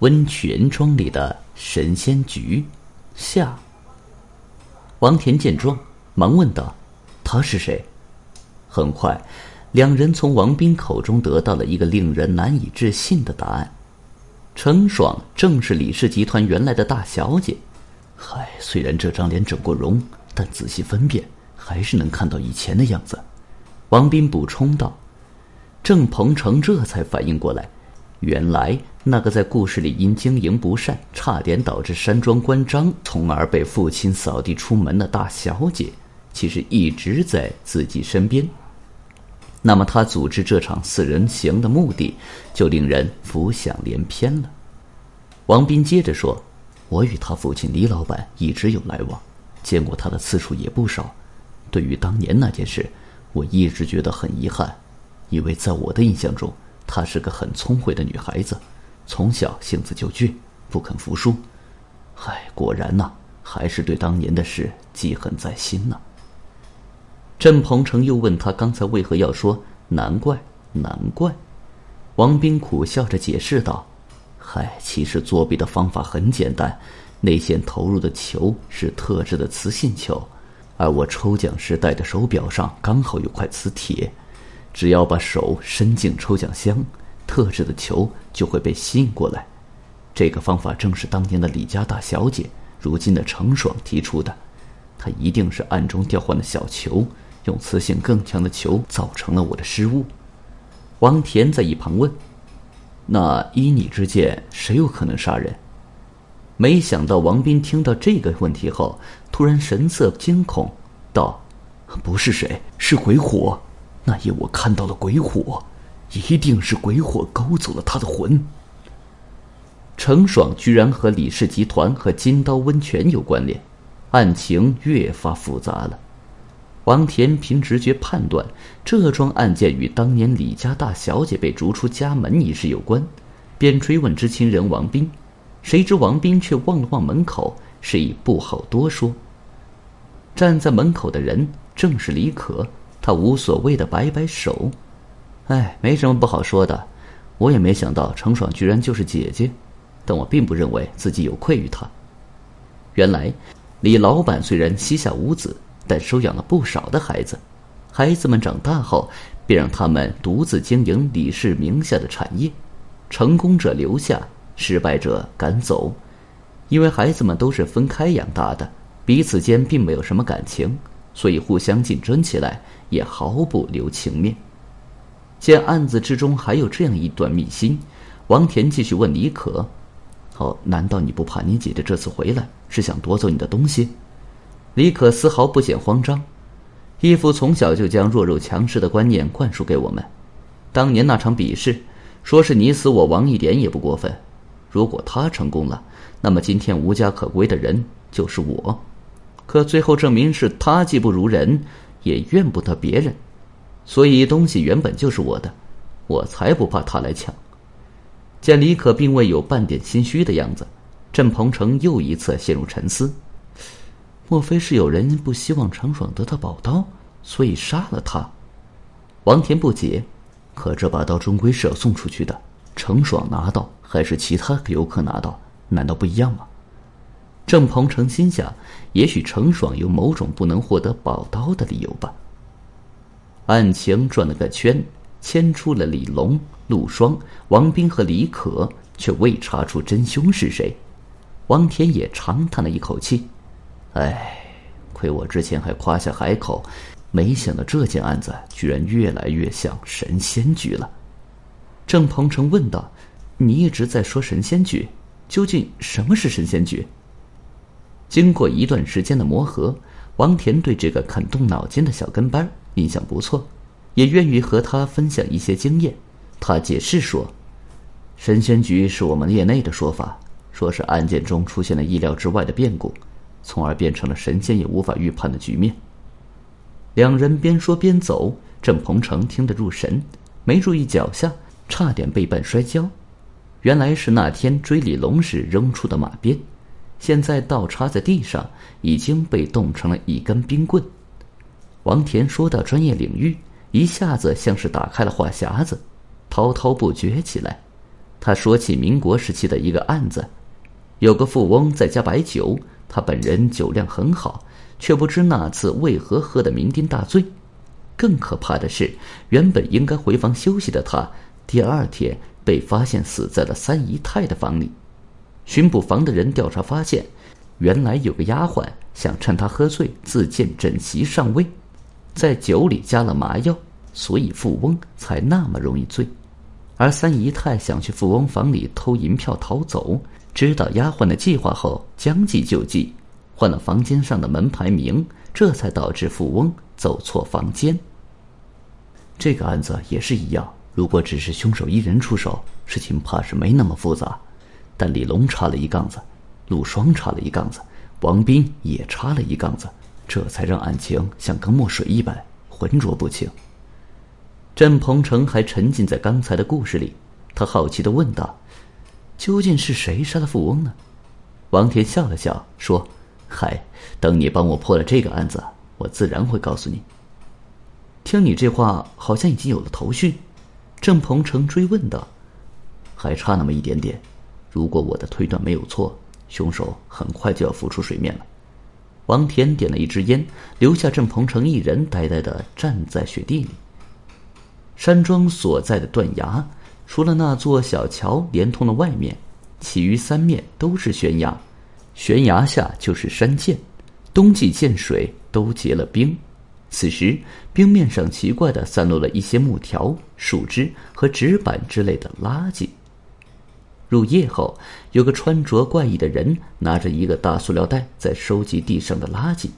温泉庄里的神仙局下。王田见状，忙问道：“他是谁？”很快，两人从王斌口中得到了一个令人难以置信的答案：程爽正是李氏集团原来的大小姐。嗨，虽然这张脸整过容，但仔细分辨，还是能看到以前的样子。王斌补充道。郑鹏程这才反应过来，原来那个在故事里因经营不善，差点导致山庄关张，从而被父亲扫地出门的大小姐，其实一直在自己身边。那么他组织这场四人行的目的，就令人浮想联翩了。王斌接着说：“我与他父亲李老板一直有来往，见过他的次数也不少。对于当年那件事，我一直觉得很遗憾。”因为在我的印象中，她是个很聪慧的女孩子，从小性子就倔，不肯服输。唉，果然呐，还是对当年的事记恨在心呢。郑鹏程又问他刚才为何要说“难怪，难怪”。王斌苦笑着解释道：“嗨，其实作弊的方法很简单，内线投入的球是特制的磁性球，而我抽奖时戴的手表上刚好有块磁铁。”只要把手伸进抽奖箱，特制的球就会被吸引过来。这个方法正是当年的李家大小姐，如今的程爽提出的。他一定是暗中调换了小球，用磁性更强的球造成了我的失误。王田在一旁问：“那依你之见，谁有可能杀人？”没想到王斌听到这个问题后，突然神色惊恐，道：“不是谁，是鬼火。”那夜我看到了鬼火，一定是鬼火勾走了他的魂。程爽居然和李氏集团和金刀温泉有关联，案情越发复杂了。王田凭直觉判断，这桩案件与当年李家大小姐被逐出家门一事有关，便追问知情人王斌。谁知王斌却望了望门口，示意不好多说。站在门口的人正是李可。他无所谓的摆摆手，哎，没什么不好说的。我也没想到程爽居然就是姐姐，但我并不认为自己有愧于她。原来，李老板虽然膝下无子，但收养了不少的孩子。孩子们长大后，便让他们独自经营李氏名下的产业，成功者留下，失败者赶走。因为孩子们都是分开养大的，彼此间并没有什么感情。所以互相竞争起来也毫不留情面。见案子之中还有这样一段秘辛，王田继续问李可：“哦，难道你不怕你姐姐这次回来是想夺走你的东西？”李可丝毫不显慌张，义父从小就将弱肉强食的观念灌输给我们。当年那场比试，说是你死我亡一点也不过分。如果他成功了，那么今天无家可归的人就是我。可最后证明是他技不如人，也怨不得别人，所以东西原本就是我的，我才不怕他来抢。见李可并未有半点心虚的样子，郑鹏程又一次陷入沉思。莫非是有人不希望程爽得到宝刀，所以杀了他？王田不解，可这把刀终归是要送出去的，程爽拿到还是其他游客拿到，难道不一样吗？郑鹏程心想，也许程爽有某种不能获得宝刀的理由吧。案情转了个圈，牵出了李龙、陆双、王斌和李可，却未查出真凶是谁。王田也长叹了一口气：“唉，亏我之前还夸下海口，没想到这件案子居然越来越像神仙局了。”郑鹏程问道：“你一直在说神仙局，究竟什么是神仙局？”经过一段时间的磨合，王田对这个肯动脑筋的小跟班印象不错，也愿意和他分享一些经验。他解释说：“神仙局是我们业内的说法，说是案件中出现了意料之外的变故，从而变成了神仙也无法预判的局面。”两人边说边走，郑鹏程听得入神，没注意脚下，差点被绊摔跤。原来是那天追李龙时扔出的马鞭。现在倒插在地上，已经被冻成了一根冰棍。王田说到专业领域，一下子像是打开了话匣子，滔滔不绝起来。他说起民国时期的一个案子：有个富翁在家摆酒，他本人酒量很好，却不知那次为何喝得酩酊大醉。更可怕的是，原本应该回房休息的他，第二天被发现死在了三姨太的房里。巡捕房的人调查发现，原来有个丫鬟想趁他喝醉自荐枕席上位，在酒里加了麻药，所以富翁才那么容易醉。而三姨太想去富翁房里偷银票逃走，知道丫鬟的计划后将计就计，换了房间上的门牌名，这才导致富翁走错房间。这个案子也是一样，如果只是凶手一人出手，事情怕是没那么复杂。但李龙插了一杠子，陆双插了一杠子，王斌也插了一杠子，这才让案情像跟墨水一般浑浊不清。郑鹏程还沉浸在刚才的故事里，他好奇的问道：“究竟是谁杀了富翁呢？”王田笑了笑说：“嗨，等你帮我破了这个案子，我自然会告诉你。”听你这话，好像已经有了头绪。郑鹏程追问道：“还差那么一点点。如果我的推断没有错，凶手很快就要浮出水面了。”王田点了一支烟，留下郑鹏程一人呆呆的站在雪地里。山庄所在的断崖，除了那座小桥连通了外面，其余三面都是悬崖，悬崖下就是山涧，冬季见水都结了冰。此时，冰面上奇怪的散落了一些木条、树枝和纸板之类的垃圾。入夜后，有个穿着怪异的人拿着一个大塑料袋在收集地上的垃圾。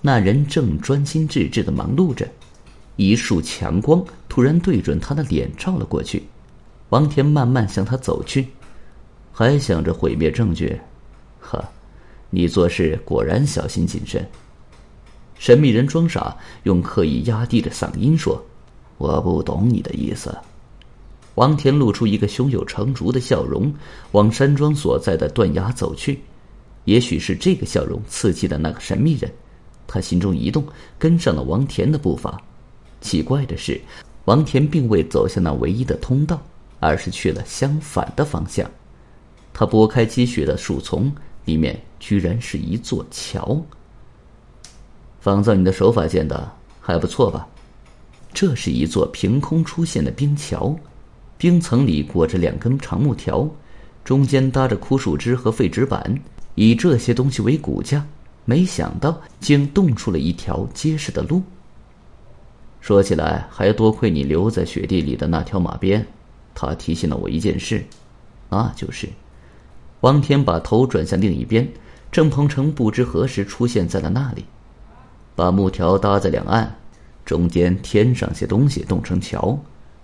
那人正专心致志的忙碌着，一束强光突然对准他的脸照了过去。王田慢慢向他走去，还想着毁灭证据，呵，你做事果然小心谨慎。神秘人装傻，用刻意压低的嗓音说：“我不懂你的意思。”王田露出一个胸有成竹的笑容，往山庄所在的断崖走去。也许是这个笑容刺激了那个神秘人，他心中一动，跟上了王田的步伐。奇怪的是，王田并未走向那唯一的通道，而是去了相反的方向。他拨开积雪的树丛，里面居然是一座桥。仿造你的手法建的还不错吧？这是一座凭空出现的冰桥，冰层里裹着两根长木条，中间搭着枯树枝和废纸板，以这些东西为骨架。没想到竟冻出了一条结实的路。说起来，还多亏你留在雪地里的那条马鞭，它提醒了我一件事，那就是……王天把头转向另一边，郑鹏程不知何时出现在了那里。把木条搭在两岸，中间添上些东西，冻成桥。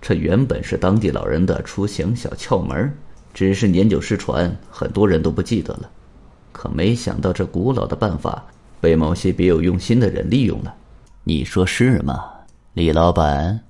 这原本是当地老人的出行小窍门，只是年久失传，很多人都不记得了。可没想到，这古老的办法被某些别有用心的人利用了。你说是吗，李老板？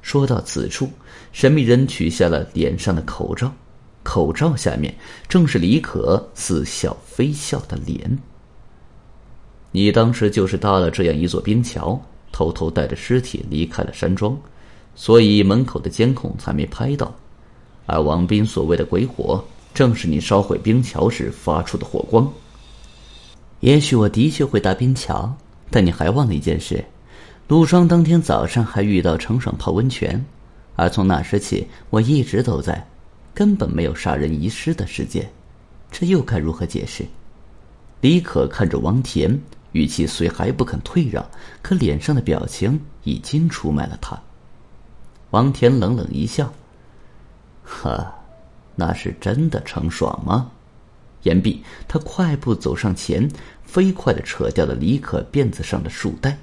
说到此处，神秘人取下了脸上的口罩，口罩下面正是李可似笑非笑的脸。你当时就是搭了这样一座冰桥，偷偷带着尸体离开了山庄，所以门口的监控才没拍到。而王斌所谓的鬼火，正是你烧毁冰桥时发出的火光。也许我的确会搭冰桥，但你还忘了一件事：陆双当天早上还遇到程爽泡温泉，而从那时起，我一直都在，根本没有杀人遗失的事件。这又该如何解释？李可看着王田。语气虽还不肯退让，可脸上的表情已经出卖了他。王田冷冷一笑：“呵，那是真的程爽吗？”言毕，他快步走上前，飞快的扯掉了李可辫子上的束带。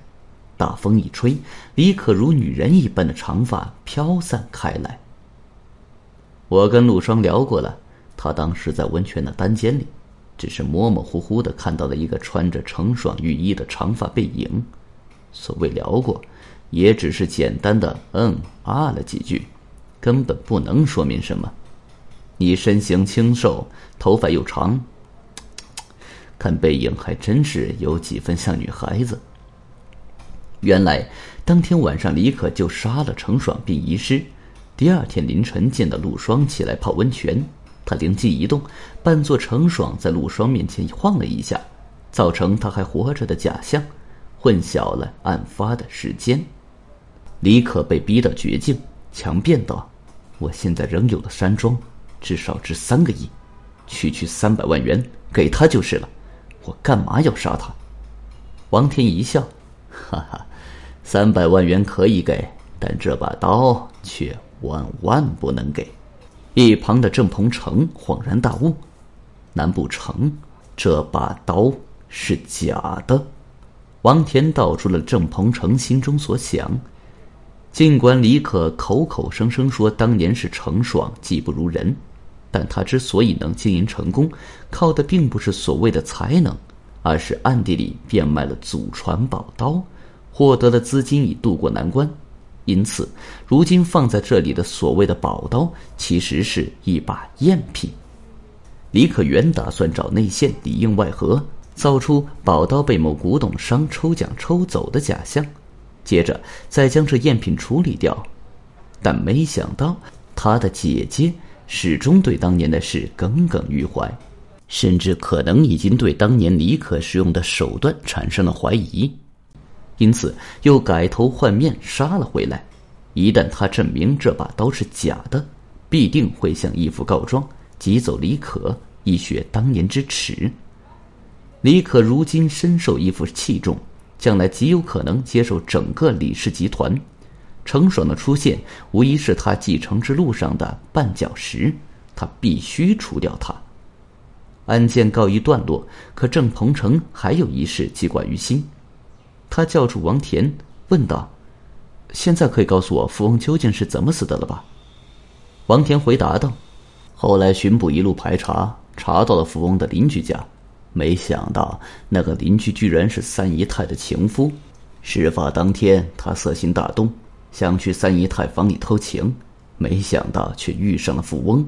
大风一吹，李可如女人一般的长发飘散开来。我跟陆双聊过了，他当时在温泉的单间里。只是模模糊糊的看到了一个穿着程爽浴衣的长发背影，所谓聊过，也只是简单的嗯啊了几句，根本不能说明什么。你身形清瘦，头发又长，看背影还真是有几分像女孩子。原来当天晚上李可就杀了程爽并遗失，第二天凌晨，见到陆双起来泡温泉，他灵机一动，扮作程爽在陆双面前晃了一下，造成他还活着的假象，混淆了案发的时间。李可被逼到绝境，强辩道：“我现在仍有了山庄，至少值三个亿，区区三百万元给他就是了，我干嘛要杀他？”王田一笑：“哈哈，三百万元可以给，但这把刀却万万不能给。”一旁的郑鹏程恍然大悟：“难不成这把刀是假的？”王田道出了郑鹏程心中所想。尽管李可口口声声说当年是程爽技不如人，但他之所以能经营成功，靠的并不是所谓的才能。而是暗地里变卖了祖传宝刀，获得了资金以渡过难关。因此，如今放在这里的所谓的宝刀，其实是一把赝品。李可原打算找内线里应外合，造出宝刀被某古董商抽奖抽走的假象，接着再将这赝品处理掉。但没想到，他的姐姐始终对当年的事耿耿于怀。甚至可能已经对当年李可使用的手段产生了怀疑，因此又改头换面杀了回来。一旦他证明这把刀是假的，必定会向义父告状，挤走李可，以雪当年之耻。李可如今深受义父器重，将来极有可能接手整个李氏集团。程爽的出现，无疑是他继承之路上的绊脚石，他必须除掉他。案件告一段落，可郑鹏程还有一事记挂于心。他叫住王田，问道：“现在可以告诉我富翁究竟是怎么死的了吧？”王田回答道：“后来巡捕一路排查，查到了富翁的邻居家，没想到那个邻居居然是三姨太的情夫。事发当天，他色心大动，想去三姨太房里偷情，没想到却遇上了富翁。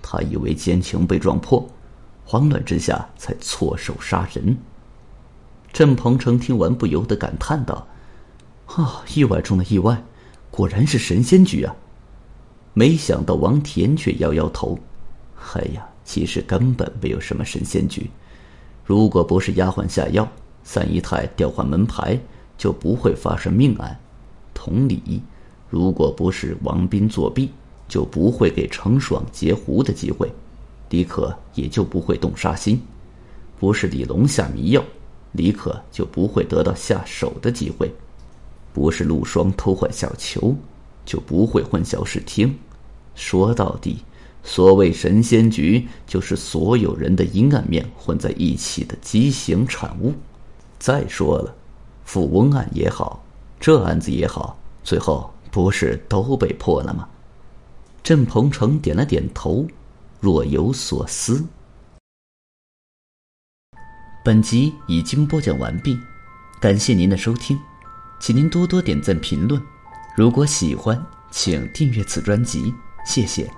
他以为奸情被撞破。”慌乱之下，才错手杀人。郑鹏程听完，不由得感叹道：“啊，意外中的意外，果然是神仙局啊！”没想到王田却摇摇头：“哎呀，其实根本没有什么神仙局。如果不是丫鬟下药，三姨太调换门牌，就不会发生命案。同理，如果不是王斌作弊，就不会给程爽截胡的机会。”李可也就不会动杀心，不是李龙下迷药，李可就不会得到下手的机会；不是陆双偷换小球，就不会混淆视听。说到底，所谓神仙局，就是所有人的阴暗面混在一起的畸形产物。再说了，富翁案也好，这案子也好，最后不是都被破了吗？郑鹏程点了点头。若有所思。本集已经播讲完毕，感谢您的收听，请您多多点赞评论。如果喜欢，请订阅此专辑，谢谢。